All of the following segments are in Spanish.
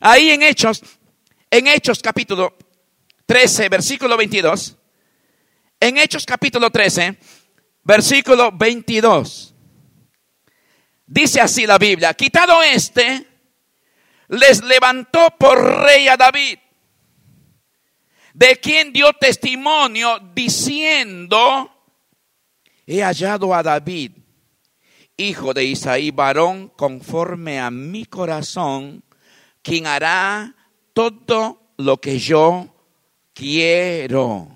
Ahí en Hechos, en Hechos capítulo 13, versículo 22. En Hechos capítulo 13, versículo 22. Dice así la Biblia, quitado este, les levantó por rey a David, de quien dio testimonio diciendo, he hallado a David, hijo de Isaí, varón conforme a mi corazón, quien hará todo lo que yo quiero.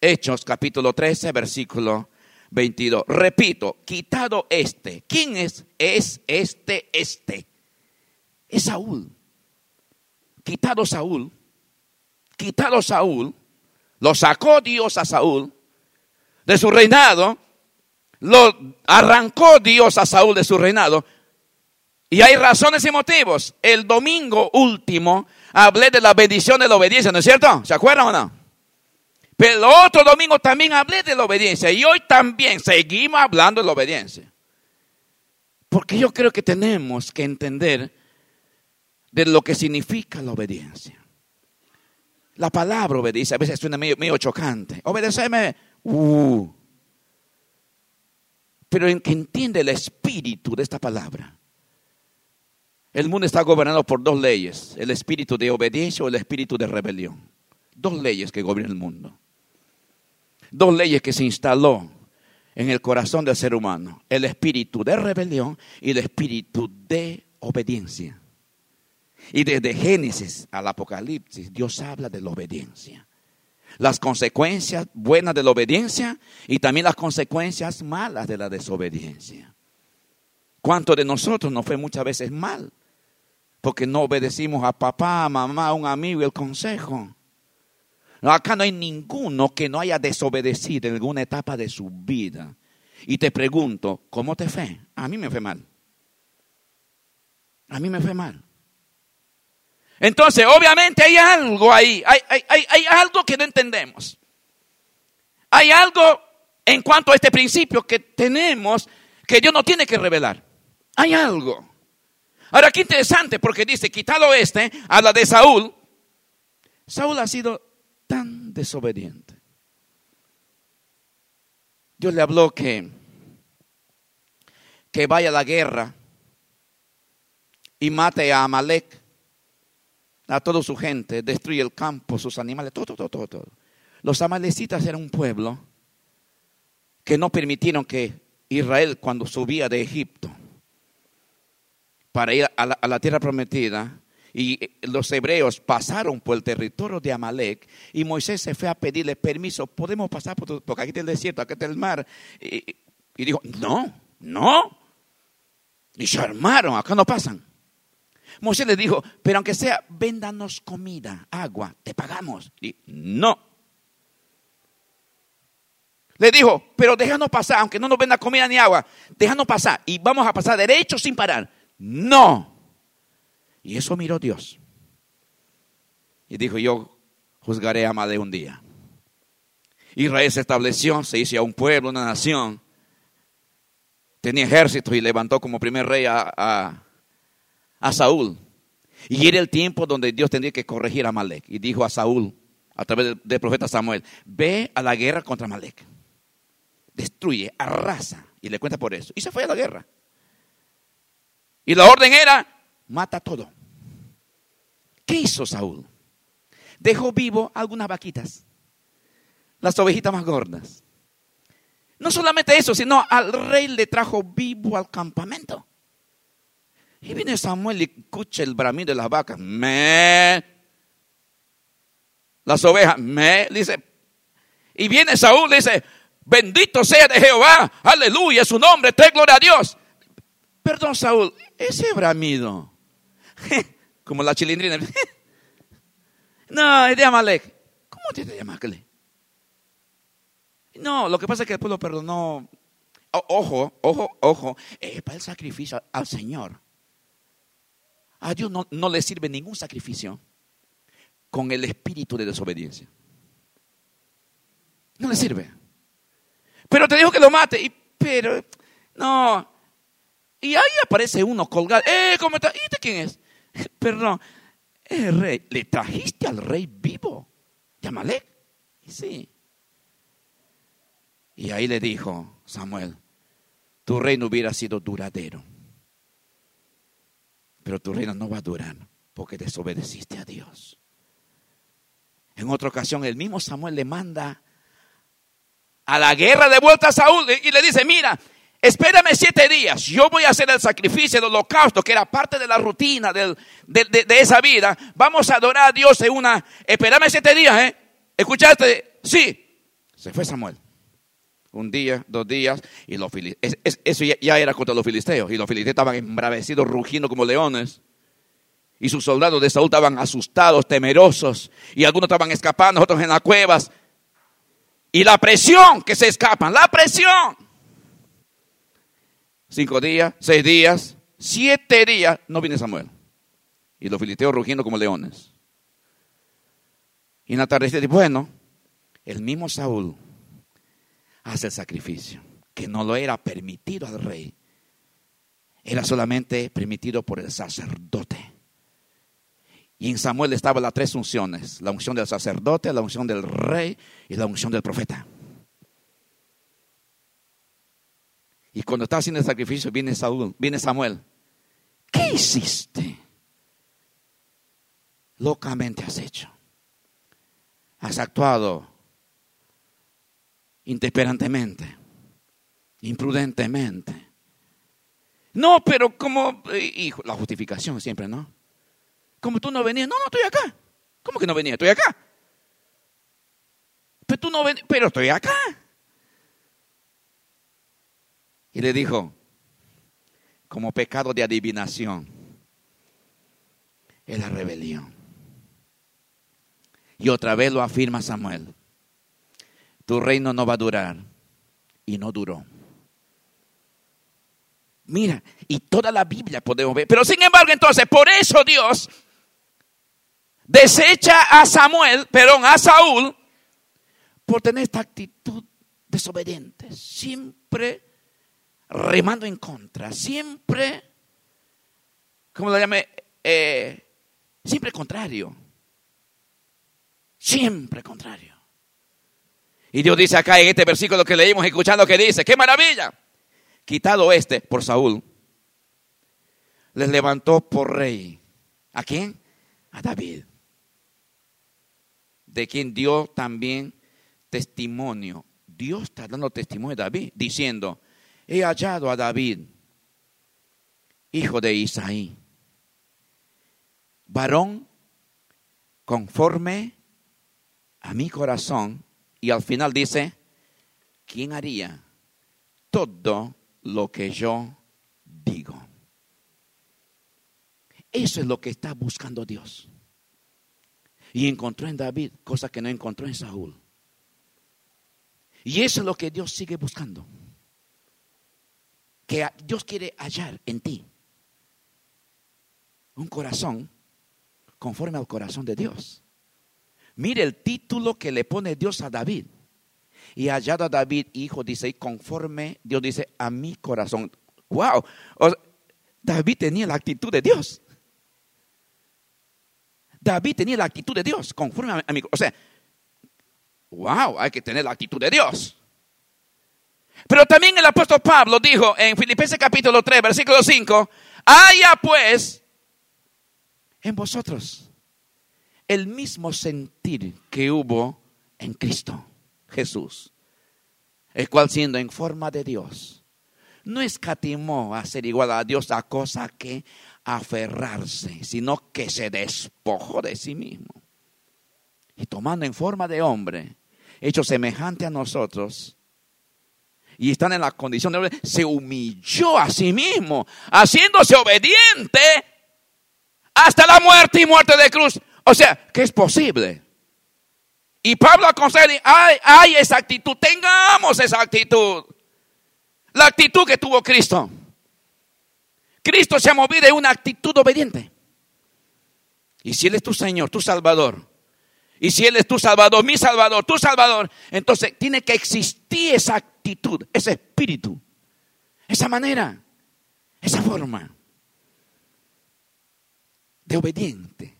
Hechos capítulo 13, versículo 22. Repito, quitado este. ¿Quién es? Es este, este. Es Saúl. Quitado Saúl. Quitado Saúl. Lo sacó Dios a Saúl de su reinado. Lo arrancó Dios a Saúl de su reinado. Y hay razones y motivos. El domingo último hablé de la bendición de la obediencia, ¿no es cierto? ¿Se acuerdan o no? Pero el otro domingo también hablé de la obediencia y hoy también seguimos hablando de la obediencia. Porque yo creo que tenemos que entender de lo que significa la obediencia. La palabra obediencia a veces suena medio, medio chocante. Obedecerme, uh. pero en que entiende el espíritu de esta palabra. El mundo está gobernado por dos leyes, el espíritu de obediencia o el espíritu de rebelión. Dos leyes que gobiernan el mundo. Dos leyes que se instaló en el corazón del ser humano. El espíritu de rebelión y el espíritu de obediencia. Y desde Génesis al Apocalipsis, Dios habla de la obediencia. Las consecuencias buenas de la obediencia y también las consecuencias malas de la desobediencia. ¿Cuánto de nosotros nos fue muchas veces mal? Porque no obedecimos a papá, mamá, a un amigo y el consejo. Acá no hay ninguno que no haya desobedecido en alguna etapa de su vida. Y te pregunto, ¿cómo te fue? A mí me fue mal. A mí me fue mal. Entonces, obviamente hay algo ahí, hay, hay, hay, algo que no entendemos. Hay algo en cuanto a este principio que tenemos que Dios no tiene que revelar. Hay algo. Ahora, qué interesante, porque dice, quitado este, habla de Saúl. Saúl ha sido tan desobediente. Dios le habló que, que vaya a la guerra y mate a Amalek, a toda su gente, destruye el campo, sus animales, todo, todo, todo, todo. Los amalecitas eran un pueblo que no permitieron que Israel, cuando subía de Egipto para ir a la, tierra prometida, y los hebreos pasaron por el territorio de Amalek y Moisés se fue a pedirle permiso, podemos pasar por porque aquí está el desierto, aquí está el mar. Y, dijo, no, no. Y se armaron, acá no pasan. Moisés le dijo, pero aunque sea, véndanos comida, agua, te pagamos. Y no. Le dijo, pero déjanos pasar, aunque no nos venda comida ni agua, déjanos pasar y vamos a pasar derecho sin parar. No. Y eso miró Dios. Y dijo, yo juzgaré a Amalek un día. Israel se estableció, se hizo un pueblo, una nación. Tenía ejército y levantó como primer rey a, a, Saúl. Y era el tiempo donde Dios tendría que corregir a Amalek. Y dijo a Saúl, a través del, profeta Samuel, ve a la guerra contra Amalek. Destruye, arrasa. Y le cuenta por eso. Y se fue a la guerra. Y la orden era, mata todo. ¿Qué hizo Saúl? Dejó vivo algunas vaquitas, las ovejitas más gordas. No solamente eso, sino al rey le trajo vivo al campamento. Y viene Samuel y escucha el bramido de las vacas. Me. Las ovejas, me. Dice. Y viene Saúl dice, bendito sea de Jehová, aleluya, su nombre, te gloria a Dios. Perdón, Saúl, ese bramido Como la chilindrina. no, es de Amalek. ¿Cómo te llamas, No, lo que pasa es que el pueblo perdonó. ojo, ojo, ojo. Es para el sacrificio al Señor. A Dios no, no le sirve ningún sacrificio con el espíritu de desobediencia. No le sirve. Pero te dijo que lo mate. Y, pero, no, y ahí aparece uno colgado. ¡Eh, cómo está! ¿Y este quién es? Perdón. el rey, le trajiste al rey vivo de Amalek. Y sí. Y ahí le dijo Samuel, tu reino hubiera sido duradero, pero tu reino no va a durar porque desobedeciste a Dios. En otra ocasión, el mismo Samuel le manda a la guerra de vuelta a Saúl y le dice, mira, espérame siete días, yo voy a hacer el sacrificio, del holocausto, que era parte de la rutina de, esa vida. Vamos a adorar a Dios en una, espérame siete días, ¿eh? ¿Escuchaste? Sí. Se fue Samuel. Un día, dos días, y los filisteos, eso ya, era contra los filisteos, y los filisteos estaban embravecidos, rugiendo como leones. Y sus soldados de Saúl estaban asustados, temerosos, y algunos estaban escapando, otros en las cuevas. Y la presión que se escapan, la presión. Cinco días, seis días, siete días, no viene Samuel. Y los filisteos rugiendo como leones. Y en la tarde dice, bueno, el mismo Saúl hace el sacrificio, que no lo era permitido al rey. Era solamente permitido por el sacerdote. Y en Samuel estaban las tres unciones, la unción del sacerdote, la unción del rey y la unción del profeta. Y cuando está haciendo el sacrificio, viene Saúl, viene Samuel. ¿Qué hiciste? Locamente has hecho. Has actuado intemperantemente, imprudentemente. No, pero como, eh, hijo, la justificación siempre, ¿no? Como tú no venías, no, no estoy acá. ¿Cómo que no venía? Estoy acá. Pero tú no venías, pero estoy acá. Y le dijo, como pecado de adivinación, es la rebelión. Y otra vez lo afirma Samuel, tu reino no va a durar. Y no duró. Mira, y toda la Biblia podemos ver. Pero sin embargo, entonces, por eso Dios desecha a Samuel, perdón, a Saúl, por tener esta actitud desobediente, siempre remando en contra, siempre, ¿cómo lo llame? Eh, siempre contrario, siempre contrario. Y Dios dice acá en este versículo que leímos, escuchando que dice, qué maravilla, quitado este por Saúl, les levantó por rey. ¿A quién? A David de quien dio también testimonio. Dios está dando testimonio a David, diciendo, he hallado a David, hijo de Isaí, varón conforme a mi corazón. Y al final dice, ¿quién haría todo lo que yo digo? Eso es lo que está buscando Dios. Y encontró en David cosas que no encontró en Saúl. Y eso es lo que Dios sigue buscando. Que Dios quiere hallar en ti un corazón conforme al corazón de Dios. Mire el título que le pone Dios a David. Y hallado a David, hijo, dice, conforme, Dios dice, a mi corazón. Wow. David tenía la actitud de Dios. David tenía la actitud de Dios, conforme a, mi... O sea, wow, hay que tener la actitud de Dios. Pero también el apóstol Pablo dijo en Filipenses capítulo 3, versículo 5, haya pues en vosotros el mismo sentir que hubo en Cristo Jesús, el cual siendo en forma de Dios, no escatimó a ser igual a Dios a cosa que aferrarse, sino que se despojó de sí mismo. Y tomando en forma de hombre, hecho semejante a nosotros, y están en la condición de se humilló a sí mismo, haciéndose obediente hasta la muerte y muerte de cruz. O sea, que es posible. Y Pablo aconseja, hay, hay esa actitud, tengamos esa actitud. La actitud que tuvo Cristo. Cristo se ha movido en una actitud obediente. Y si Él es tu Señor, tu Salvador, y si Él es tu Salvador, mi Salvador, tu Salvador, entonces tiene que existir esa actitud, ese espíritu, esa manera, esa forma de obediente.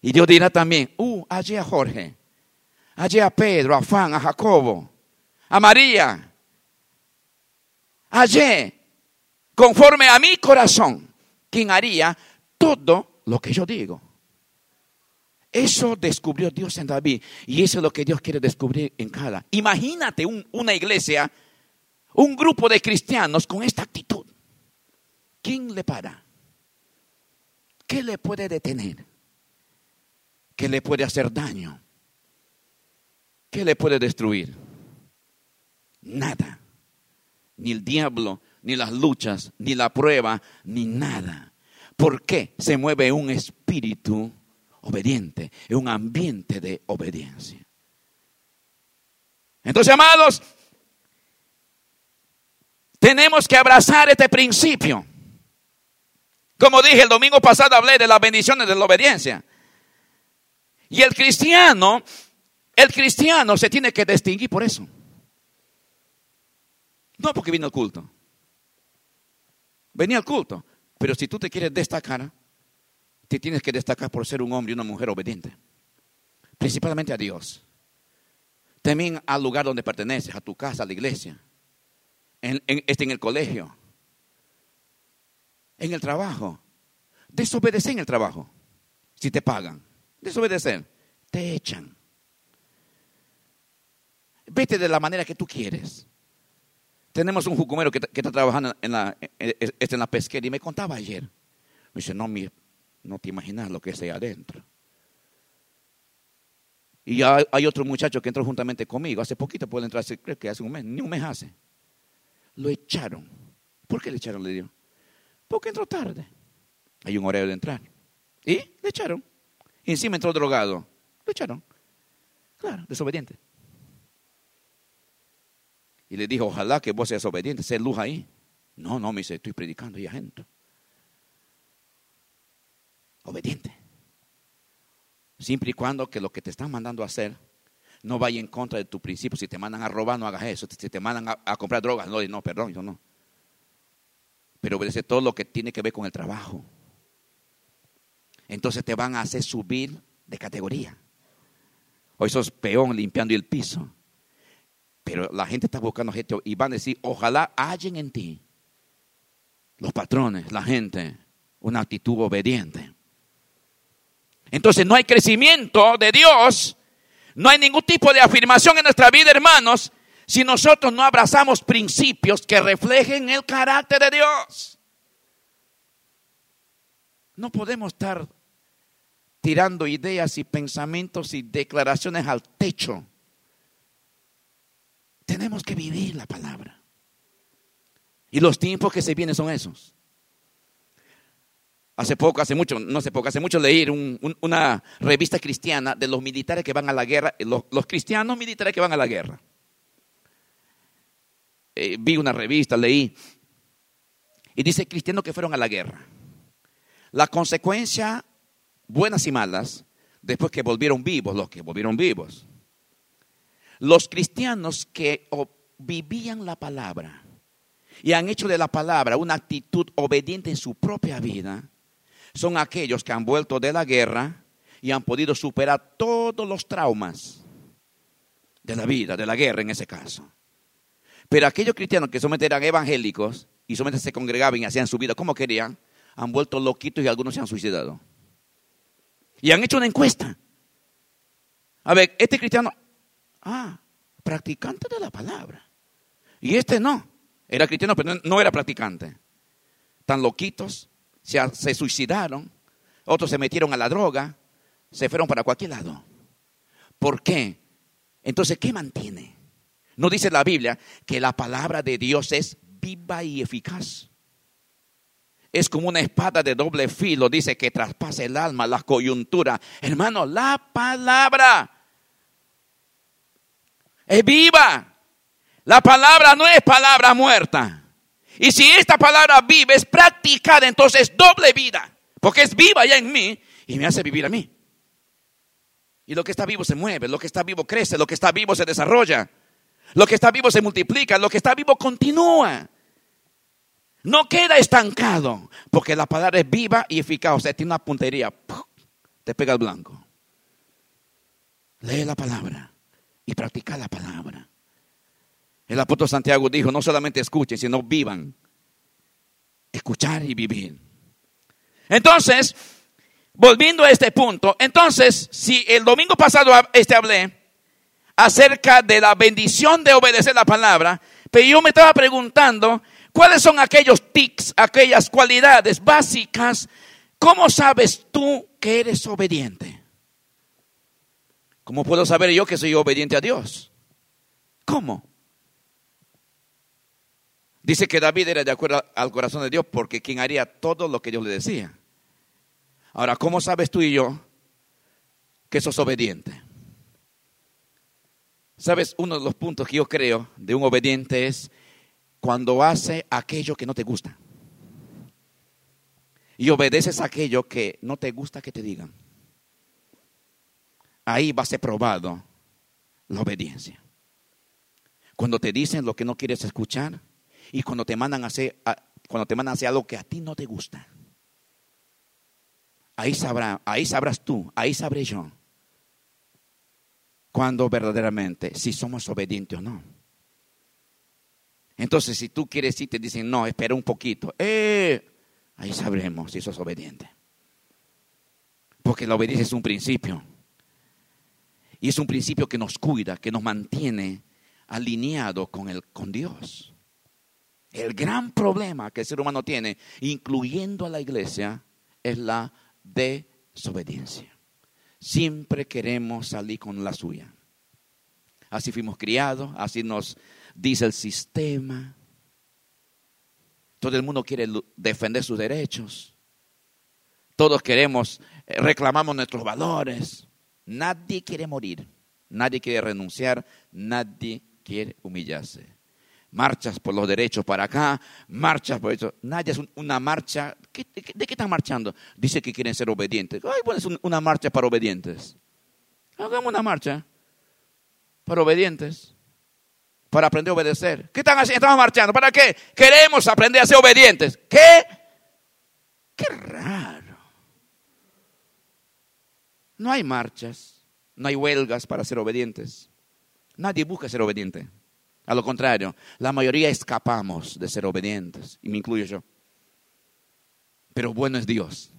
Y Dios dirá también, uh, allí a Jorge, allí a Pedro, a Juan, a Jacobo, a María, allí, conforme a mi corazón, quien haría todo lo que yo digo. Eso descubrió Dios en David y eso es lo que Dios quiere descubrir en cada. Imagínate una iglesia, un grupo de cristianos con esta actitud. ¿Quién le para? ¿Qué le puede detener? ¿Qué le puede hacer daño? ¿Qué le puede destruir? Nada. Ni el diablo, ni las luchas, ni la prueba, ni nada. ¿Por qué se mueve un espíritu obediente, en un ambiente de obediencia? Entonces, amados, tenemos que abrazar este principio. Como dije el domingo pasado, hablé de las bendiciones de la obediencia. Y el cristiano, el cristiano se tiene que distinguir por eso. No porque vino al culto. Venía al culto. Pero si tú te quieres destacar, te tienes que destacar por ser un hombre y una mujer obediente. Principalmente a Dios. También al lugar donde perteneces, a tu casa, a la iglesia. En, este, en el colegio. En el trabajo. Desobedecer en el trabajo. Si te pagan desobedecer, te echan. Vete de la manera que tú quieres. Tenemos un jucumero que, está trabajando en la, en la pesquera y me contaba ayer. Me dice, no, no te imaginas lo que es ahí adentro. Y hay, hay otro muchacho que entró juntamente conmigo. Hace poquito puede entrar, creo que hace un mes, ni un mes hace. Lo echaron. ¿Por qué le echaron? Le dio. Porque entró tarde. Hay un horario de entrar. Y le echaron. Y encima entró drogado. Lo echaron. Claro, desobediente. Y le dijo, ojalá que vos seas obediente, sé luz ahí. No, no, me dice, estoy predicando y agento. Obediente. Siempre y cuando que lo que te están mandando a hacer no vaya en contra de tu principio. Si te mandan a robar, no hagas eso. Si te mandan a, comprar drogas, no, no, perdón, yo no. Pero obedece todo lo que tiene que ver con el trabajo entonces te van a hacer subir de categoría. Hoy sos peón limpiando el piso. Pero la gente está buscando gente y van a decir, ojalá hallen en ti, los patrones, la gente, una actitud obediente. Entonces no hay crecimiento de Dios, no hay ningún tipo de afirmación en nuestra vida, hermanos, si nosotros no abrazamos principios que reflejen el carácter de Dios. No podemos estar tirando ideas y pensamientos y declaraciones al techo. Tenemos que vivir la palabra. Y los tiempos que se vienen son esos. Hace poco, hace mucho, no hace poco, hace mucho leí una revista cristiana de los militares que van a la guerra, los, cristianos militares que van a la guerra. Eh, vi una revista, leí, y dice cristianos que fueron a la guerra. La consecuencia, buenas y malas, después que volvieron vivos, los que volvieron vivos. Los cristianos que vivían la palabra y han hecho de la palabra una actitud obediente en su propia vida, son aquellos que han vuelto de la guerra y han podido superar todos los traumas de la vida, de la guerra en ese caso. Pero aquellos cristianos que solamente eran evangélicos y solamente se congregaban y hacían su vida como querían, han vuelto loquitos y algunos se han suicidado. Y han hecho una encuesta. A ver, este cristiano, ah, practicante de la palabra. Y este no, era cristiano, pero no era practicante. Tan loquitos, se, se suicidaron, otros se metieron a la droga, se fueron para cualquier lado. ¿Por qué? Entonces, ¿qué mantiene? No dice la Biblia que la palabra de Dios es viva y eficaz es como una espada de doble filo, dice que traspasa el alma, la coyuntura. Hermano, la palabra es viva. La palabra no es palabra muerta. Y si esta palabra vive, es practicada, entonces doble vida. Porque es viva ya en mí y me hace vivir a mí. Y lo que está vivo se mueve, lo que está vivo crece, lo que está vivo se desarrolla, lo que está vivo se multiplica, lo que está vivo continúa. No queda estancado, porque la palabra es viva y eficaz, o sea, tiene una puntería. te pega el blanco. Lee la palabra y practica la palabra. El apóstol Santiago dijo, no solamente escuchen, sino vivan. Escuchar y vivir. Entonces, volviendo a este punto, entonces, si el domingo pasado este hablé acerca de la bendición de obedecer la palabra, pero yo me estaba preguntando, ¿cuáles son aquellos tics, aquellas cualidades básicas? ¿Cómo sabes tú que eres obediente? ¿Cómo puedo saber yo que soy obediente a Dios? ¿Cómo? Dice que David era de acuerdo al corazón de Dios porque quien haría todo lo que Dios le decía. Ahora, ¿cómo sabes tú y yo que sos obediente? Sabes, uno de los puntos que yo creo de un obediente es cuando hace aquello que no te gusta. Y obedeces aquello que no te gusta que te digan. Ahí va a ser probado la obediencia. Cuando te dicen lo que no quieres escuchar, y cuando te mandan a hacer, cuando te mandan a hacer algo que a ti no te gusta. Ahí, sabrá, ahí sabrás tú, ahí sabré yo cuando verdaderamente, si somos obedientes o no. Entonces, si tú quieres ir, te dicen, no, espera un poquito. Eh, ahí sabremos si sos obediente. Porque la obediencia es un principio. Y es un principio que nos cuida, que nos mantiene alineados con, el, con Dios. El gran problema que el ser humano tiene, incluyendo a la iglesia, es la desobediencia. Siempre queremos salir con la suya. Así fuimos criados, así nos dice el sistema. Todo el mundo quiere defender sus derechos. Todos queremos, eh, reclamamos nuestros valores. Nadie quiere morir, nadie quiere renunciar, nadie quiere humillarse marchas por los derechos para acá, marchas por eso. Nadie es una marcha. ¿De qué están marchando? Dice que quieren ser obedientes. Ay, bueno, es una marcha para obedientes. Hagamos una marcha para obedientes, para aprender a obedecer. ¿Qué están haciendo? Estamos marchando. ¿Para qué? Queremos aprender a ser obedientes. ¿Qué? Qué raro. No hay marchas, no hay huelgas para ser obedientes. Nadie busca ser obediente. A lo contrario, la mayoría escapamos de ser obedientes, y me incluyo yo. Pero bueno es Dios.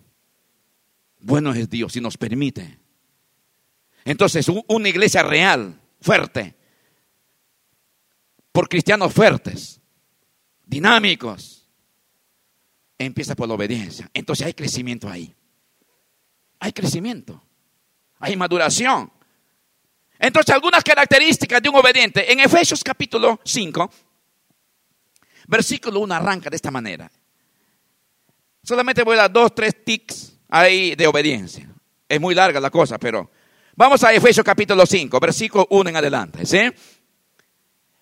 Bueno es Dios y nos permite. Entonces, una iglesia real, fuerte, por cristianos fuertes, dinámicos, empieza por la obediencia. Entonces hay crecimiento ahí. Hay crecimiento. Hay maduración. Entonces, algunas características de un obediente. En Efesios capítulo 5, versículo 1 arranca de esta manera. Solamente voy a dar dos, tres tics ahí de obediencia. Es muy larga la cosa, pero vamos a Efesios capítulo 5, versículo 1 en adelante. ¿sí?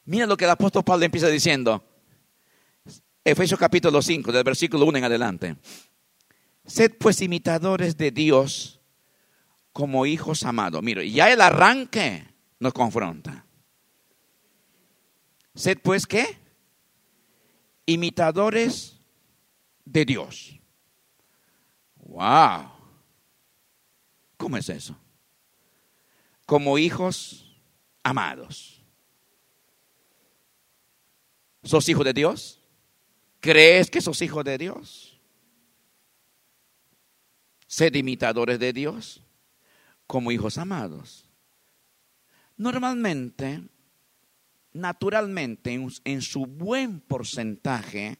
Mira lo que el apóstol Pablo empieza diciendo. Efesios capítulo 5, del versículo 1 en adelante. Sed pues imitadores de Dios como hijos amados. Mire, ya el arranque nos confronta. Sed pues qué? Imitadores de Dios. Wow. ¿Cómo es eso? Como hijos amados. ¿Sos hijo de Dios? ¿Crees que sos hijo de Dios? Sed imitadores de Dios como hijos amados. Normalmente, naturalmente, en, su buen porcentaje,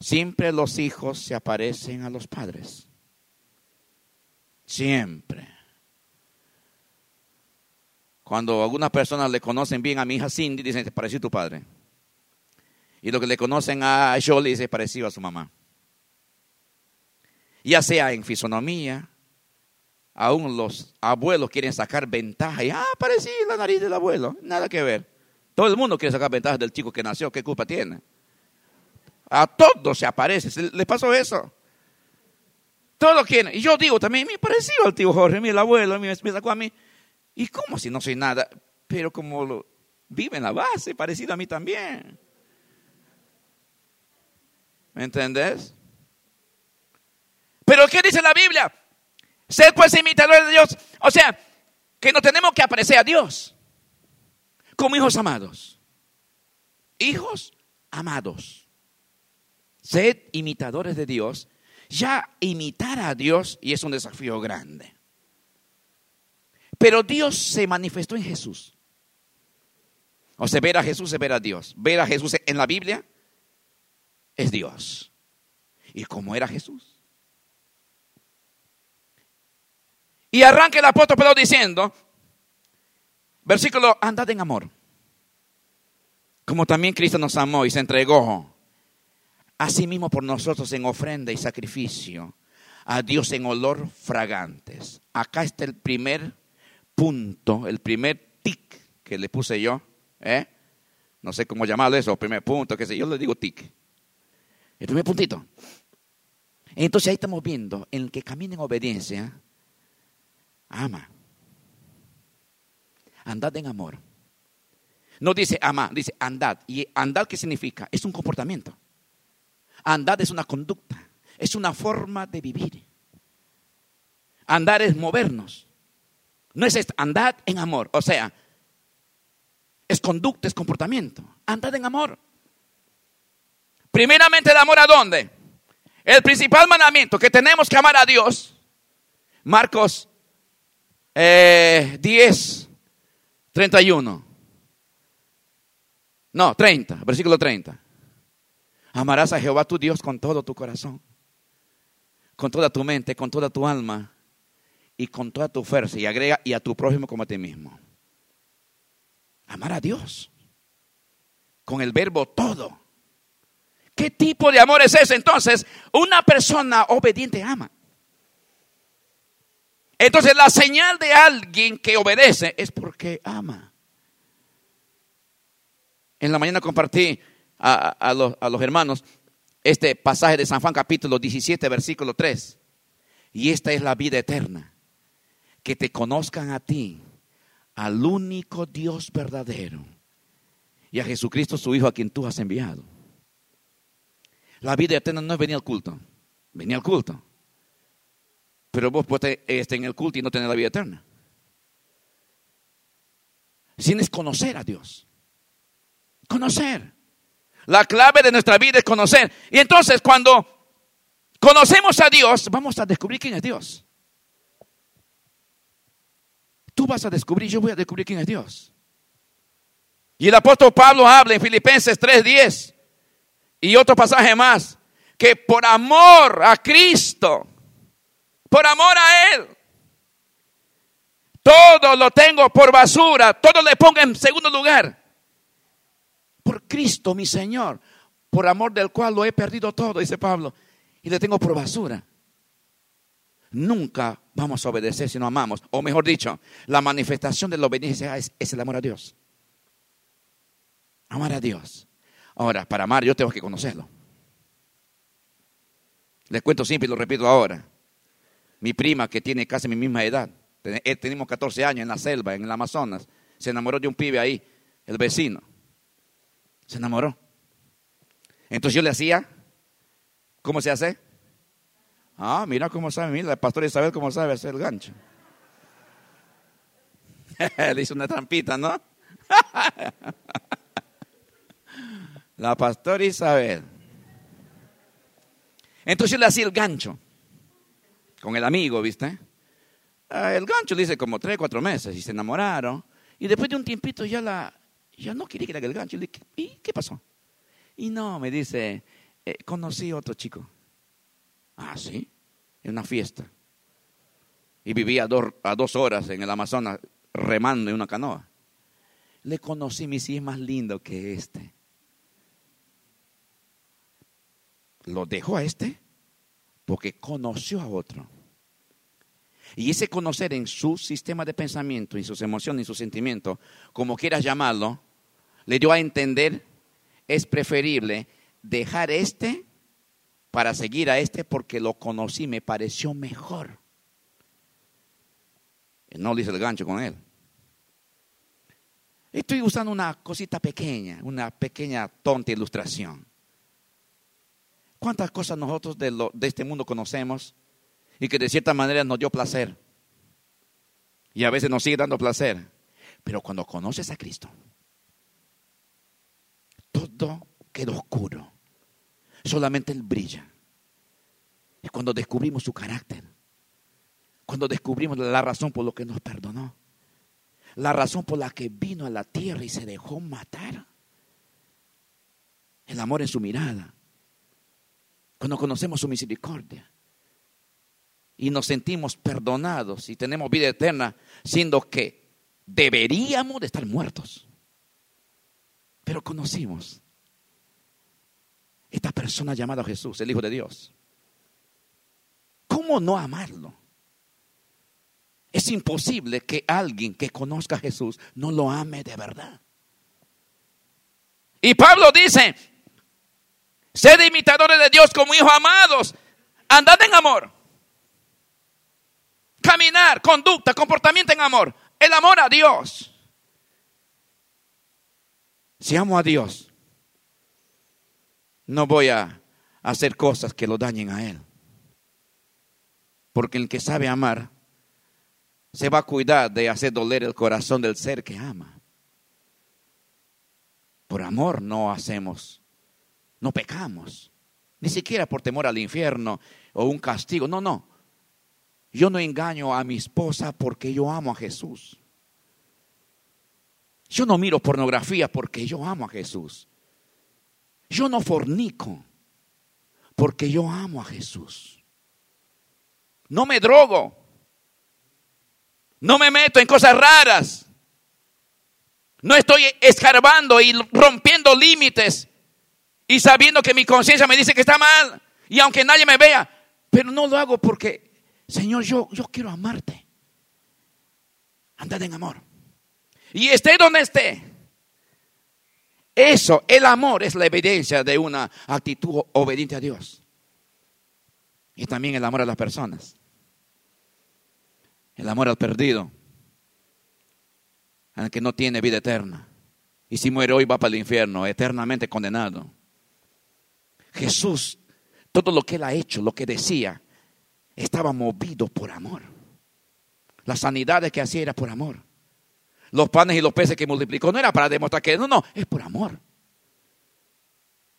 siempre los hijos se aparecen a los padres. Siempre. Cuando algunas personas le conocen bien a mi hija Cindy, dicen, te pareció tu padre. Y lo que le conocen a Jolie dice, parecido a su mamá. Ya sea en fisonomía, aún los abuelos quieren sacar ventaja y, ah, parecía la nariz del abuelo, nada que ver. Todo el mundo quiere sacar ventaja del chico que nació, ¿qué culpa tiene? A todos se aparece, ¿les pasó eso? Todos quieren. Y yo digo también, me parecido al tío Jorge, mi el abuelo, me sacó a mí. ¿Y cómo si no soy nada? Pero como lo, vive en la base, parecido a mí también. ¿Me entendés? Pero ¿qué dice la Biblia? Ser pues imitadores de Dios. O sea, que no tenemos que apreciar a Dios como hijos amados. Hijos amados. Sed imitadores de Dios. Ya imitar a Dios y es un desafío grande. Pero Dios se manifestó en Jesús. O sea, ver a Jesús es ver a Dios. Ver a Jesús en la Biblia es Dios. ¿Y cómo era Jesús? Y arranca el apóstol Pedro diciendo, versículo, andad en amor. Como también Cristo nos amó y se entregó a sí mismo por nosotros en ofrenda y sacrificio a Dios en olor fragantes. Acá está el primer punto, el primer tic que le puse yo. ¿eh? No sé cómo llamarlo eso, primer punto, que sé yo le digo tic. El primer puntito. Entonces ahí estamos viendo, en el que camina en obediencia, ama. Andad en amor. No dice ama, dice andad. ¿Y andad qué significa? Es un comportamiento. Andad es una conducta, es una forma de vivir. Andar es movernos. No es andad en amor. O sea, es conducta, es comportamiento. Andad en amor. Primeramente el amor a dónde? El principal mandamiento que tenemos que amar a Dios. Marcos 10, 31. No, 30, versículo 30. Amarás a Jehová tu Dios con todo tu corazón, con toda tu mente, con toda tu alma y con toda tu fuerza. Y agrega, y a tu prójimo como a ti mismo. Amar a Dios. Con el verbo todo. ¿Qué tipo de amor es ese? Entonces, una persona obediente ama. Entonces, la señal de alguien que obedece es porque ama. En la mañana compartí a, los, hermanos este pasaje de San Juan capítulo 17, versículo 3. Y esta es la vida eterna. Que te conozcan a ti, al único Dios verdadero, y a Jesucristo su Hijo a quien tú has enviado. La vida eterna no es venir al culto, venir al culto. Pero vos puedes estar en el culto y no tener la vida eterna. Tienes conocer a Dios. Conocer. La clave de nuestra vida es conocer. Y entonces cuando conocemos a Dios, vamos a descubrir quién es Dios. Tú vas a descubrir, yo voy a descubrir quién es Dios. Y el apóstol Pablo habla en Filipenses 3:10 y otro pasaje más, que por amor a Cristo, por amor a Él, todo lo tengo por basura, todo le pongo en segundo lugar por Cristo mi Señor, por amor del cual lo he perdido todo, dice Pablo, y le tengo por basura. Nunca vamos a obedecer si no amamos. O mejor dicho, la manifestación de la obediencia es, el amor a Dios. Amar a Dios. Ahora, para amar yo tengo que conocerlo. Les cuento siempre y lo repito ahora. Mi prima, que tiene casi mi misma edad, eh, tenemos 14 años en la selva, en el Amazonas, se enamoró de un pibe ahí, el vecino. Se enamoró. Entonces yo le hacía, ¿cómo se hace? Ah, mira cómo sabe, mira, la pastora Isabel cómo sabe hacer el gancho. le hizo una trampita, ¿no? la pastora Isabel. Entonces yo le hacía el gancho con el amigo, ¿viste? Ah, el gancho dice como tres, cuatro meses y se enamoraron. Y después de un tiempito ya la, yo no quería que le haga el gancho. Le dije, ¿y qué pasó? Y no, me dice, eh, conocí a otro chico. Ah, sí, en una fiesta. Y vivía a, dos horas en el Amazonas remando en una canoa. Le conocí, mi sí es más lindo que este. Lo dejó a este porque conoció a otro. Y ese conocer en su sistema de pensamiento, en sus emociones, en sus sentimientos, como quieras llamarlo, le dio a entender, es preferible dejar este para seguir a este porque lo conocí, me pareció mejor. No le hice el gancho con él. Estoy usando una cosita pequeña, una pequeña tonta ilustración. ¿Cuántas cosas nosotros de, de este mundo conocemos y que de cierta manera nos dio placer. Y a veces nos sigue dando placer. Pero cuando conoces a Cristo, todo queda oscuro. Solamente Él brilla. Es cuando descubrimos su carácter. Cuando descubrimos la razón por lo que nos perdonó. La razón por la que vino a la tierra y se dejó matar. El amor en su mirada. Cuando conocemos su misericordia. Y nos sentimos perdonados y tenemos vida eterna, siendo que deberíamos de estar muertos. Pero conocimos esta persona llamada Jesús, el Hijo de Dios. ¿Cómo no amarlo? Es imposible que alguien que conozca a Jesús no lo ame de verdad. Y Pablo dice, sed imitadores de Dios como hijos amados, andad en amor. Caminar, conducta, comportamiento en amor. El amor a Dios. Si amo a Dios, no voy a hacer cosas que lo dañen a Él. Porque el que sabe amar se va a cuidar de hacer doler el corazón del ser que ama. Por amor no hacemos, no pecamos, ni siquiera por temor al infierno o un castigo. No, no. Yo no engaño a mi esposa porque yo amo a Jesús. Yo no miro pornografía porque yo amo a Jesús. Yo no fornico porque yo amo a Jesús. No me drogo. No me meto en cosas raras. No estoy escarbando y rompiendo límites y sabiendo que mi conciencia me dice que está mal. Y aunque nadie me vea, pero no lo hago porque, Señor, yo, yo quiero amarte. Andad en amor. Y esté donde esté. Eso, el amor es la evidencia de una actitud obediente a Dios. Y también el amor a las personas. El amor al perdido. Al que no tiene vida eterna. Y si muere hoy va para el infierno, eternamente condenado. Jesús, todo lo que él ha hecho, lo que decía, estaba movido por amor. Las sanidades que hacía era por amor. Los panes y los peces que multiplicó no era para demostrar que no, no, es por amor.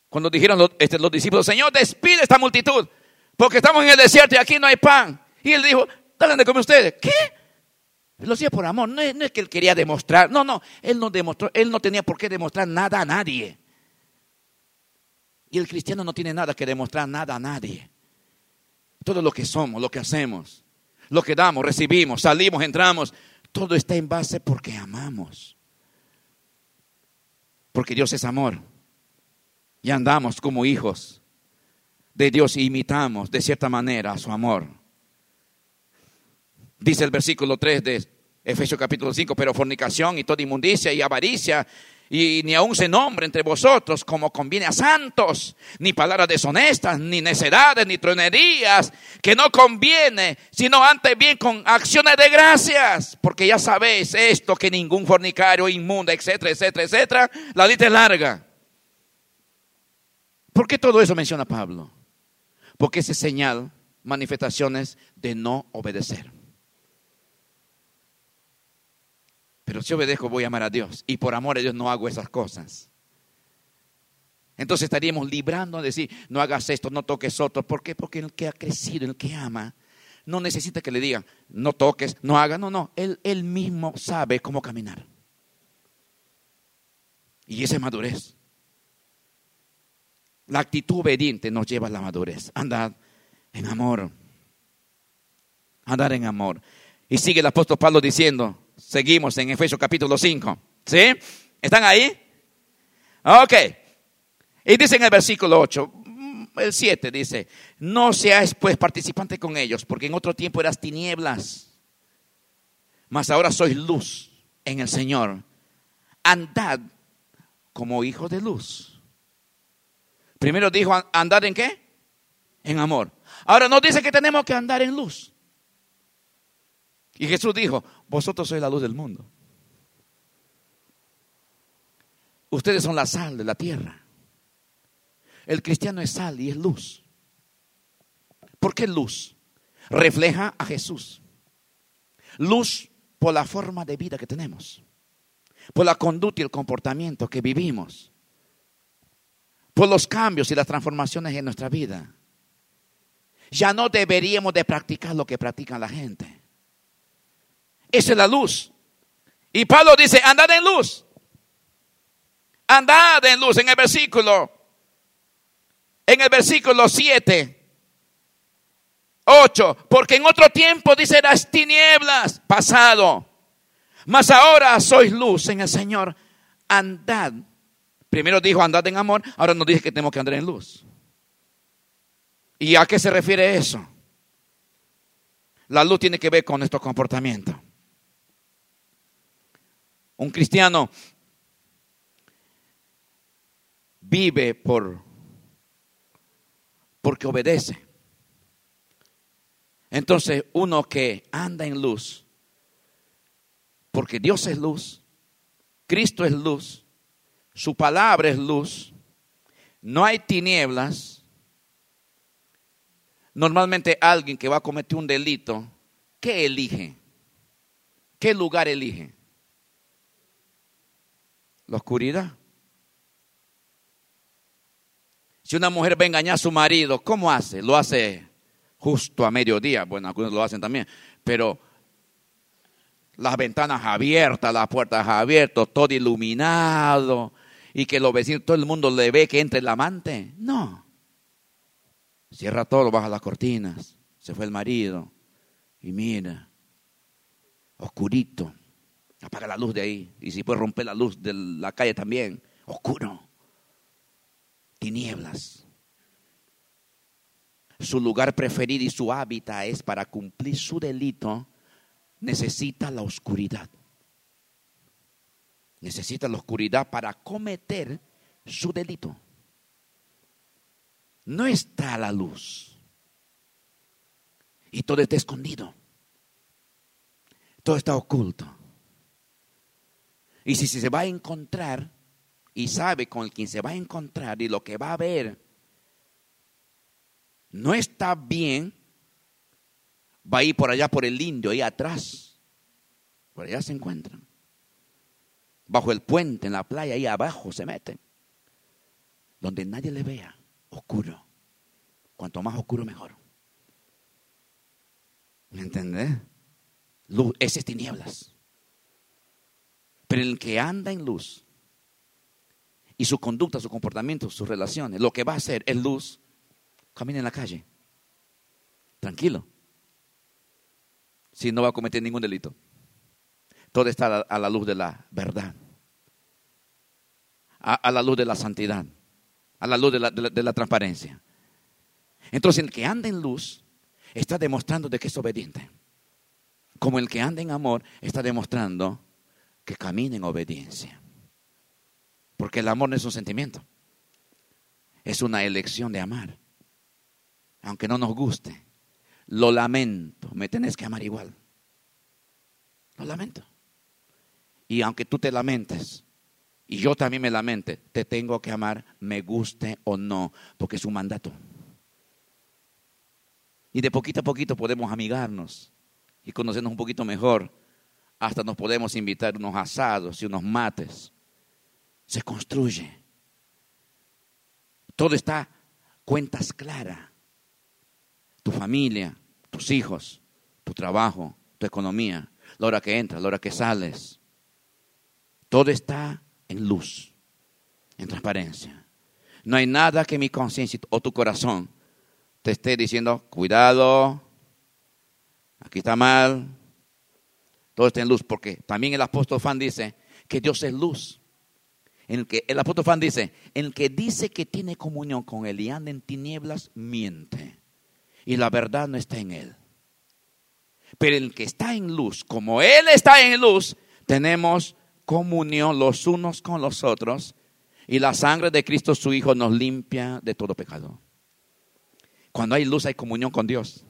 Cuando dijeron los, este, los discípulos, Señor, despide esta multitud, porque estamos en el desierto y aquí no hay pan. Y él dijo, dale de comer ustedes. ¿Qué? Lo hacía por amor, no no es, que él quería demostrar, no, no, él no demostró, él no tenía por qué demostrar nada a nadie. Y el cristiano no tiene nada que demostrar nada a nadie. Todo lo que somos, lo que hacemos, lo que damos, recibimos, salimos, entramos, todo está en base porque amamos. Porque Dios es amor. Y andamos como hijos de Dios y imitamos de cierta manera su amor. Dice el versículo 3 de Efesios capítulo 5, pero fornicación y toda inmundicia y avaricia y ni aun se nombre entre vosotros como conviene a santos, ni palabras deshonestas, ni necedades, ni tronerías, que no conviene, sino antes bien con acciones de gracias, porque ya sabéis esto, que ningún fornicario, inmundo, etcétera, etcétera, etcétera, la lista es larga. ¿Por qué todo eso menciona Pablo? Porque es señal, manifestaciones de no obedecer. Pero si obedezco voy a amar a Dios. Y por amor a Dios no hago esas cosas. Entonces estaríamos librando de decir, no hagas esto, no toques otro. ¿Por qué? Porque el que ha crecido, el que ama, no necesita que le digan, no toques, no hagas. No, no, él, él mismo sabe cómo caminar. Y esa es madurez. La actitud obediente nos lleva a la madurez. Andar en amor. Andar en amor. Y sigue el apóstol Pablo diciendo, Seguimos en Efesios capítulo 5. ¿Sí? ¿Están ahí? Ok. Y dice en el versículo 8, mm, el 7 dice, no seas pues participante con ellos, porque en otro tiempo eras tinieblas, mas ahora sois luz en el Señor. Andad como hijos de luz. Primero dijo, andar en qué? En amor. Ahora no dice que tenemos que andar en luz. Y Jesús dijo, vosotros sois la luz del mundo. Ustedes son la sal de la tierra. El cristiano es sal y es luz. ¿Por qué luz? refleja a Jesús. Luz por la forma de vida que tenemos, por la conducta y el comportamiento que vivimos, por los cambios y las transformaciones en nuestra vida. Ya no deberíamos de practicar lo que practica la gente. Esa es la luz. Y Pablo dice, andad en luz. Andad en luz en el versículo. En el versículo 7. 8. Porque en otro tiempo dice las tinieblas, pasado. Mas ahora sois luz en el Señor. Andad. Primero dijo andad en amor, ahora nos dice que tenemos que andar en luz. ¿Y a qué se refiere eso? La luz tiene que ver con nuestro comportamiento. Un cristiano vive por porque obedece. Entonces, uno que anda en luz, porque Dios es luz, Cristo es luz, su palabra es luz, no hay tinieblas. Normalmente alguien que va a cometer un delito, ¿qué elige? ¿Qué lugar elige? La oscuridad. Si una mujer va a engañar a su marido, ¿cómo hace? Lo hace justo a mediodía. Bueno, algunos lo hacen también. Pero las ventanas abiertas, las puertas abiertas, todo iluminado. Y que los vecinos, todo el mundo le ve que entra el amante. No. Cierra todo, baja las cortinas. Se fue el marido. Y mira, oscurito. Apaga la luz de ahí. Y si puede romper la luz de la calle también. Oscuro tinieblas. Su lugar preferido y su hábitat es para cumplir su delito, necesita la oscuridad. Necesita la oscuridad para cometer su delito. No está la luz. Y todo está escondido. Todo está oculto. Y si se va a encontrar y sabe con quien se va a encontrar y lo que va a ver no está bien, va a ir por allá por el indio, ahí atrás. Por allá se encuentran. Bajo el puente, en la playa, ahí abajo se meten. Donde nadie le vea, oscuro. Cuanto más oscuro, mejor. ¿Me entendés? Luz, ese es tinieblas. El que anda en luz y su conducta, su comportamiento, sus relaciones, lo que va a hacer es luz, camina en la calle. Tranquilo. Si no va a cometer ningún delito. Todo está a la luz de la verdad. A, la luz de la santidad. A la luz de la, de la transparencia. Entonces el que anda en luz está demostrando de que es obediente. Como el que anda en amor está demostrando que camina en obediencia. Porque el amor no es un sentimiento. Es una elección de amar. Aunque no nos guste. Lo lamento. Me tenés que amar igual. Lo lamento. Y aunque tú te lamentes, y yo también me lamente, te tengo que amar, me guste o no, porque es un mandato. Y de poquito a poquito podemos amigarnos y conocernos un poquito mejor. Hasta nos podemos invitar unos asados y unos mates se construye. Todo está cuentas claras. Tu familia, tus hijos, tu trabajo, tu economía, la hora que entras, la hora que sales. Todo está en luz, en transparencia. No hay nada que mi conciencia o tu corazón te esté diciendo, cuidado, aquí está mal. Todo está en luz, porque también el apóstol Juan dice que Dios es luz el el apóstol Juan dice, el que dice que tiene comunión con él y anda en tinieblas, miente. Y la verdad no está en él. Pero el que está en luz, como él está en luz, tenemos comunión los unos con los otros. Y la sangre de Cristo su Hijo nos limpia de todo pecado. Cuando hay luz hay comunión con Dios.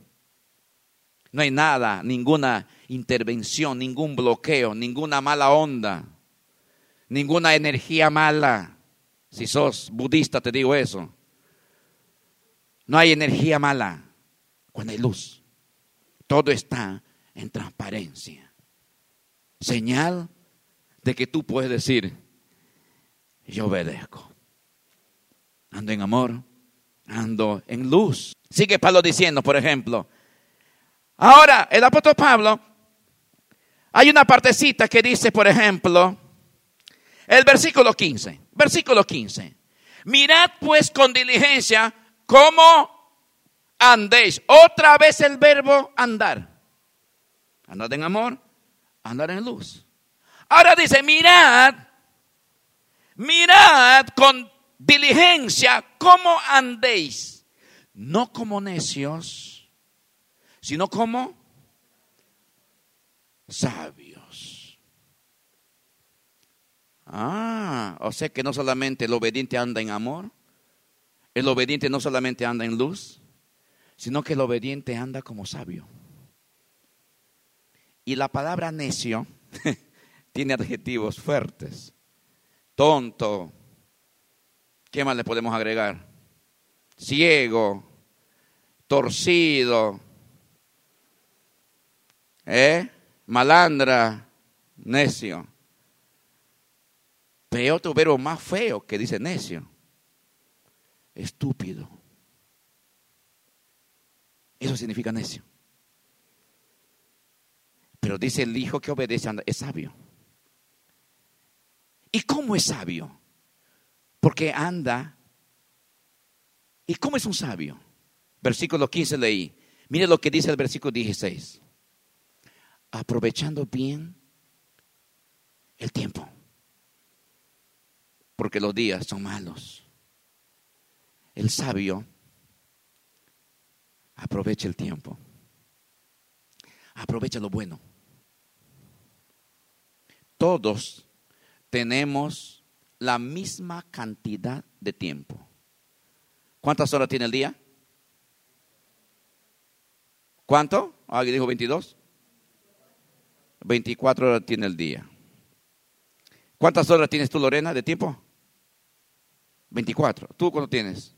No hay nada, ninguna intervención, ningún bloqueo, ninguna mala onda ninguna energía mala. Si sos budista te digo eso. No hay energía mala cuando hay luz. Todo está en transparencia. Señal de que tú puedes decir, yo obedezco. Ando en amor, ando en luz. Sigue Pablo diciendo, por ejemplo, ahora el apóstol Pablo, hay una partecita que dice, por ejemplo, el versículo 15, versículo 15, mirad pues con diligencia cómo andéis. Otra vez el verbo andar. Andar en amor, andar en luz. Ahora dice, mirad, mirad con diligencia cómo andéis. No como necios, sino como sabios. Ah, o sea que no solamente el obediente anda en amor, el obediente no solamente anda en luz, sino que el obediente anda como sabio. Y la palabra necio tiene adjetivos fuertes. Tonto. ¿Qué más le podemos agregar? Ciego, torcido, ¿eh? Malandra, necio. Pero otro verbo más feo que dice necio. Estúpido. Eso significa necio. Pero dice el hijo que obedece es sabio. ¿Y cómo es sabio? Porque anda. ¿Y cómo es un sabio? Versículo 15 leí. Mire lo que dice el versículo 16. Aprovechando bien el tiempo. Porque los días son malos. El sabio aprovecha el tiempo. Aprovecha lo bueno. Todos tenemos la misma cantidad de tiempo. ¿Cuántas horas tiene el día? ¿Cuánto? ¿Alguien dijo 22? 24 horas tiene el día. ¿Cuántas horas tienes tú, Lorena, de tiempo? 24. ¿Tú cuánto tienes?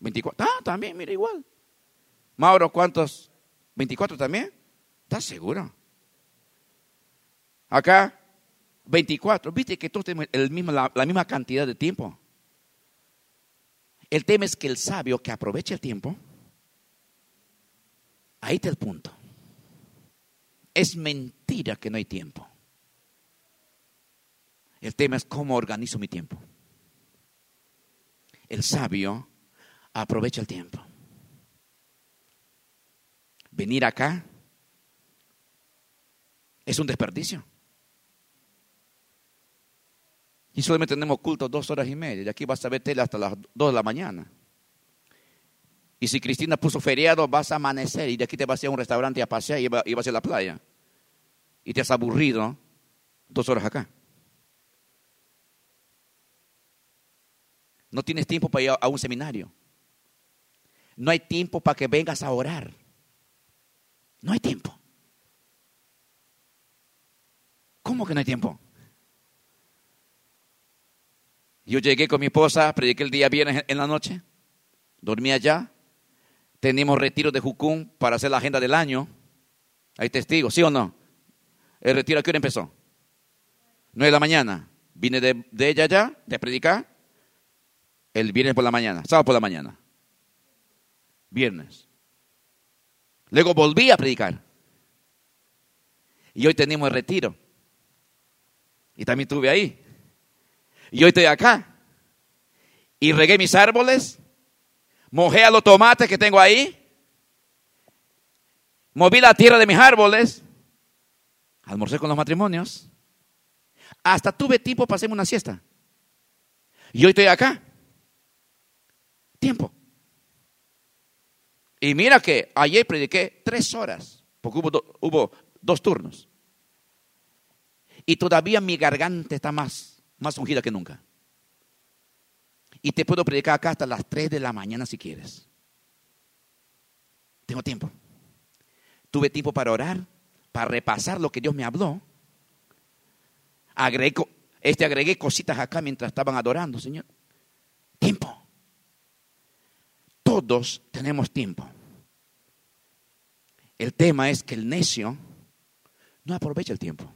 24. Ah, también, mira, igual. Mauro, ¿cuántos? ¿24 también? ¿Estás seguro? Acá, 24. ¿Viste que todos tenemos el mismo, la, misma cantidad de tiempo? El tema es que el sabio que aprovecha el tiempo, ahí está el punto. Es mentira que no hay tiempo. El tema es cómo organizo mi tiempo. El sabio aprovecha el tiempo. Venir acá es un desperdicio. Y solamente tenemos culto dos horas y media. Y aquí vas a ver tele hasta las dos de la mañana. Y si Cristina puso feriado, vas a amanecer. Y de aquí te vas a ir a un restaurante a pasear y vas a ir a la playa. Y te has aburrido dos horas acá. No tienes tiempo para ir a un seminario. No hay tiempo para que vengas a orar. No hay tiempo. ¿Cómo que no hay tiempo? Yo llegué con mi esposa, prediqué el día viernes en la noche, dormí allá, teníamos retiro de Jucún para hacer la agenda del año. Hay testigos, ¿sí o no? ¿El retiro a qué hora empezó? Nueve de la mañana. Vine de, ella allá, de predicar, el viernes por la mañana, sábado por la mañana. Viernes. Luego volví a predicar. Y hoy tenemos el retiro. Y también estuve ahí. Y hoy estoy acá. Y regué mis árboles. Mojé a los tomates que tengo ahí. Moví la tierra de mis árboles. Almorcé con los matrimonios. Hasta tuve tiempo para hacerme una siesta. Y hoy estoy acá. Tiempo. Y mira que ayer prediqué tres horas, porque hubo, hubo dos turnos. Y todavía mi garganta está más más ungida que nunca. Y te puedo predicar acá hasta las 3 de la mañana si quieres. Tengo tiempo. Tuve tiempo para orar, para repasar lo que Dios me habló. Agregué, este agregué cositas acá mientras estaban adorando, Señor. Tiempo. Todos tenemos tiempo. El tema es que el necio no aprovecha el tiempo.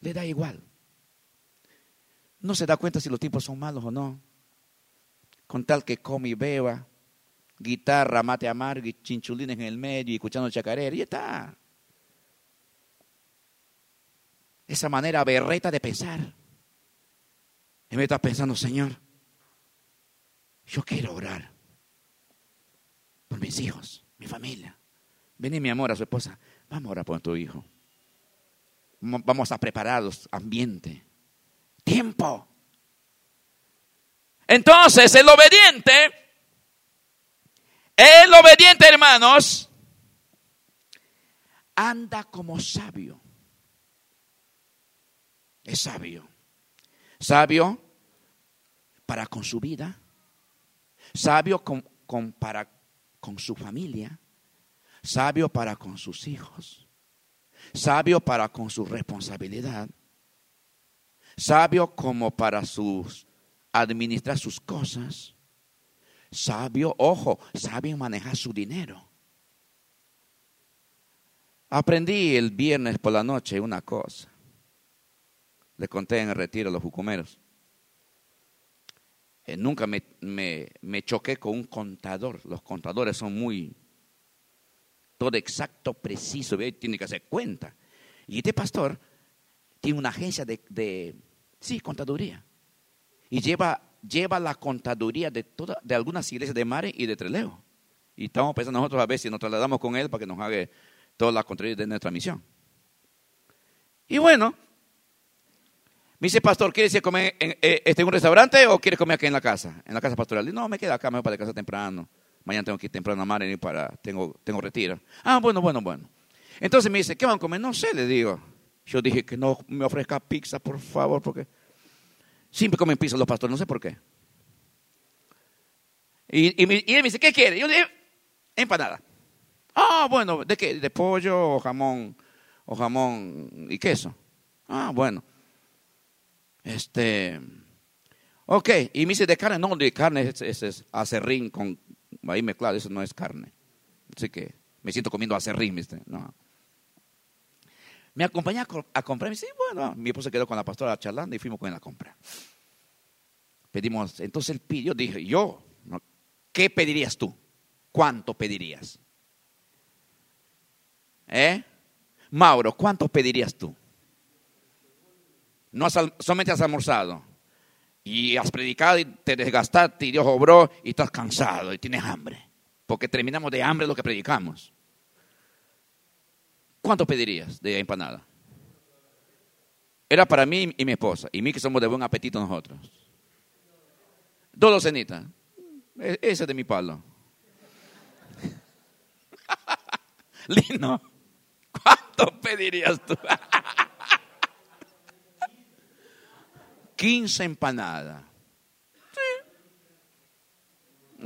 Le da igual. No se da cuenta si los tipos son malos o no. Con tal que come y beba, guitarra, mate amargo y chinchulines en el medio y escuchando chacarera, y está. Esa manera berreta de pensar. Y me está pensando, Señor, yo quiero orar por mis hijos, mi familia. Vení, mi amor, a su esposa. Vamos a orar por tu hijo. Vamos a preparar los ambiente. Tiempo. Entonces, el obediente, el obediente, hermanos, anda como sabio. Es sabio. Sabio para con su vida. Sabio con, para con su familia sabio para con sus hijos, sabio para con su responsabilidad, sabio como para sus administrar sus cosas, sabio, ojo, sabio manejar su dinero. Aprendí el viernes por la noche una cosa. Le conté en el retiro a los jucumeros. Eh, nunca me, me choqué con un contador. Los contadores son muy todo exacto, preciso, tiene que hacer cuenta. Y este pastor tiene una agencia de, sí, contaduría. Y lleva, lleva la contaduría de, toda, de algunas iglesias de Mare y de Treleo. Y estamos pensando nosotros a ver si nos trasladamos con él para que nos haga toda la contaduría de nuestra misión. Y bueno, me dice, pastor, ¿quieres ir a comer en, eh, este, en un restaurante o quieres comer aquí en la casa? En la casa pastoral. No, me queda acá, me voy para casa temprano. Mañana tengo que ir temprano a Mare para, tengo, tengo retiro. Ah, bueno, bueno, bueno. Entonces me dice, ¿qué van a comer? No sé, le digo. Yo dije que no me ofrezca pizza, por favor, porque siempre comen pizza los pastores, no sé por qué. Y, él me dice, ¿qué quiere? Yo le dije, empanada. Ah, bueno, ¿de qué? ¿De pollo o jamón? O jamón y queso. Ah, bueno. Este, ok, y me dice, ¿de carne? No, de carne es, es, es acerrín con ahí mezclado, eso no es carne. Así que me siento comiendo acerrín, No. Me acompañé a, comprar, y dice, bueno, mi esposa quedó con la pastora charlando y fuimos con la compra. Pedimos, entonces él pidió, dije, yo, ¿qué pedirías tú? ¿Cuánto pedirías? ¿Eh? Mauro, ¿cuánto pedirías tú? No solamente has almorzado y has predicado y te desgastaste y Dios obró y estás cansado y tienes hambre. Porque terminamos de hambre lo que predicamos. ¿Cuánto pedirías de empanada? Era para mí y mi esposa. Y mí que somos de buen apetito nosotros. Dos docenitas. E-, ese es de mi palo. Lindo. ¿Cuánto pedirías tú? 15 empanadas. Sí.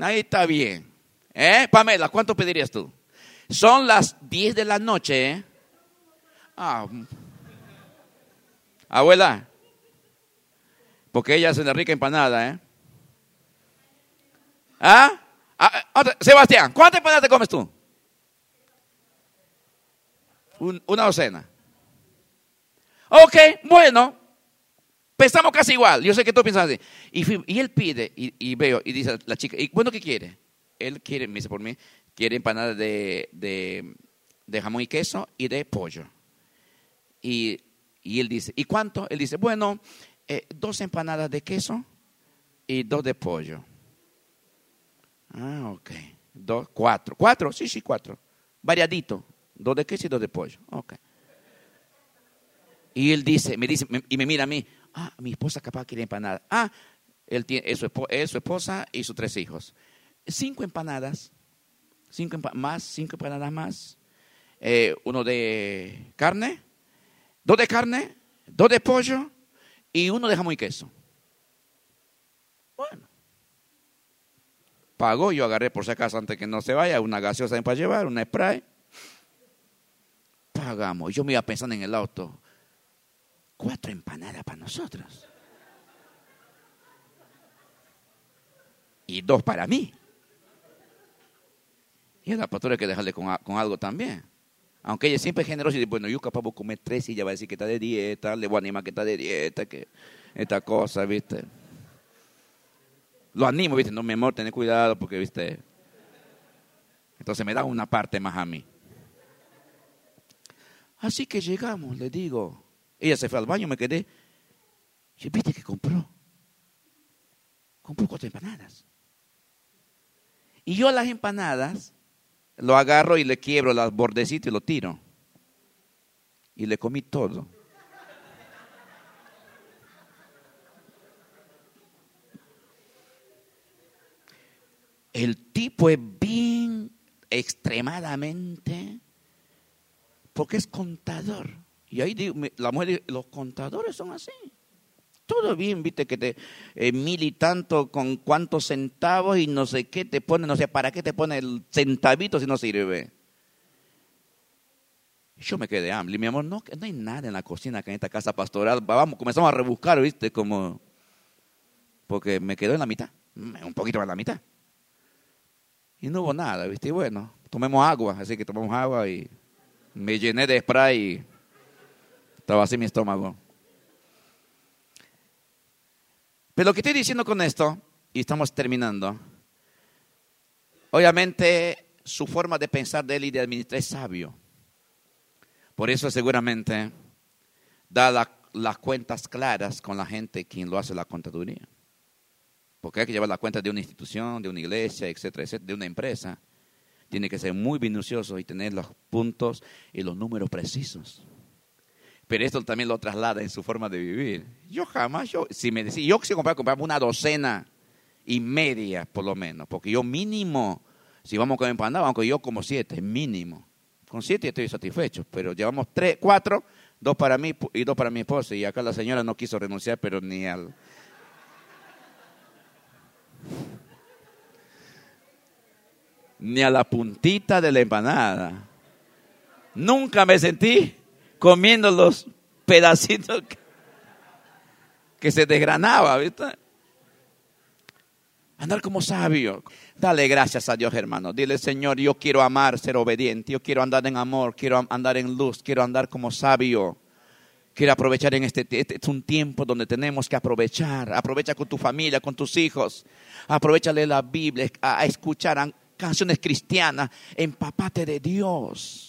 Ahí está bien. ¿Eh? Pamela, ¿cuánto pedirías tú? Son las 10 de la noche. ¿eh? Ah. Abuela, porque ella hace la rica empanada, ¿eh? ¿Ah? ah Sebastián, ¿cuántas empanadas te comes tú? una docena. Ok, bueno, Pensamos casi igual. Yo sé que tú piensas así. Y, él pide, y, veo, y dice la chica, ¿y bueno qué quiere? Él quiere, me dice por mí, quiere empanadas de, de, jamón y queso y de pollo. Y, él dice, ¿y cuánto? Él dice, bueno, eh, dos empanadas de queso y dos de pollo. Ah, ok. Dos, cuatro. ¿Cuatro? Sí, sí, cuatro. Variadito. Dos de queso y dos de pollo. Ok. Y él dice, me dice, y me mira a mí, Ah, mi esposa capaz quiere empanada. Ah, él tiene es su, esposa y sus tres hijos. Cinco empanadas, cinco más, cinco empanadas más. Eh, uno de carne, dos de carne, dos de pollo y uno de jamón y queso. Bueno. Pagó, yo agarré por si acaso antes que no se vaya una gaseosa para llevar, una spray. Pagamos. Yo me iba pensando en el auto cuatro empanadas para nosotros. Y dos para mí. Y a la pastora hay que dejarle con, con algo también. Aunque ella siempre es generosa y dice, bueno, yo capaz voy a comer tres y ella va a decir que está de dieta, le voy a animar que está de dieta, que esta cosa, ¿viste? Lo animo, ¿viste? No, mi amor, ten cuidado porque, ¿viste? Entonces me da una parte más a mí. Así que llegamos, le digo. Ella se fue al baño, me quedé. Y viste que compró. Compró cuatro empanadas. Y yo las empanadas lo agarro y le quiebro las bordecitas y lo tiro. Y le comí todo. El tipo es bien extremadamente, porque es contador. Y ahí la mujer dice, los contadores son así. Todo bien, viste, que te eh, mil y tanto con cuántos centavos y no sé qué te pone, no sé, ¿para qué te pone el centavito si no sirve? Yo me quedé hambre. Mi amor, no, no hay nada en la cocina que en esta casa pastoral. Vamos, comenzamos a rebuscar, viste, como... Porque me quedó en la mitad, un poquito más en la mitad. Y no hubo nada, viste, y bueno, tomemos agua, así que tomamos agua y me llené de spray y estaba así mi estómago. Pero lo que estoy diciendo con esto, y estamos terminando, obviamente su forma de pensar de él y de administrar es sabio. Por eso seguramente da las cuentas claras con la gente quien lo hace la contaduría. Porque hay que llevar la cuenta de una institución, de una iglesia, etcétera, etcétera, de una empresa. Tiene que ser muy minucioso y tener los puntos y los números precisos. Pero esto también lo traslada en su forma de vivir. Yo jamás, yo, si me decía, yo quisiera comprar, comprar una docena y media por lo menos, porque yo mínimo, si vamos con empanada, aunque yo como siete, mínimo. Con siete estoy satisfecho, pero llevamos tres, cuatro, dos para mí y dos para mi esposa. Y acá la señora no quiso renunciar, pero ni al... ni a la puntita de la empanada. Nunca me sentí comiendo los pedacitos que, se desgranaba, ¿viste? Andar como sabio. Dale gracias a Dios, hermano. Dile, Señor, yo quiero amar, ser obediente. Yo quiero andar en amor, quiero andar en luz, quiero andar como sabio. Quiero aprovechar en este, este es un tiempo donde tenemos que aprovechar. Aprovecha con tu familia, con tus hijos. Aprovechale la Biblia, a, a escuchar canciones cristianas. Empapate de Dios.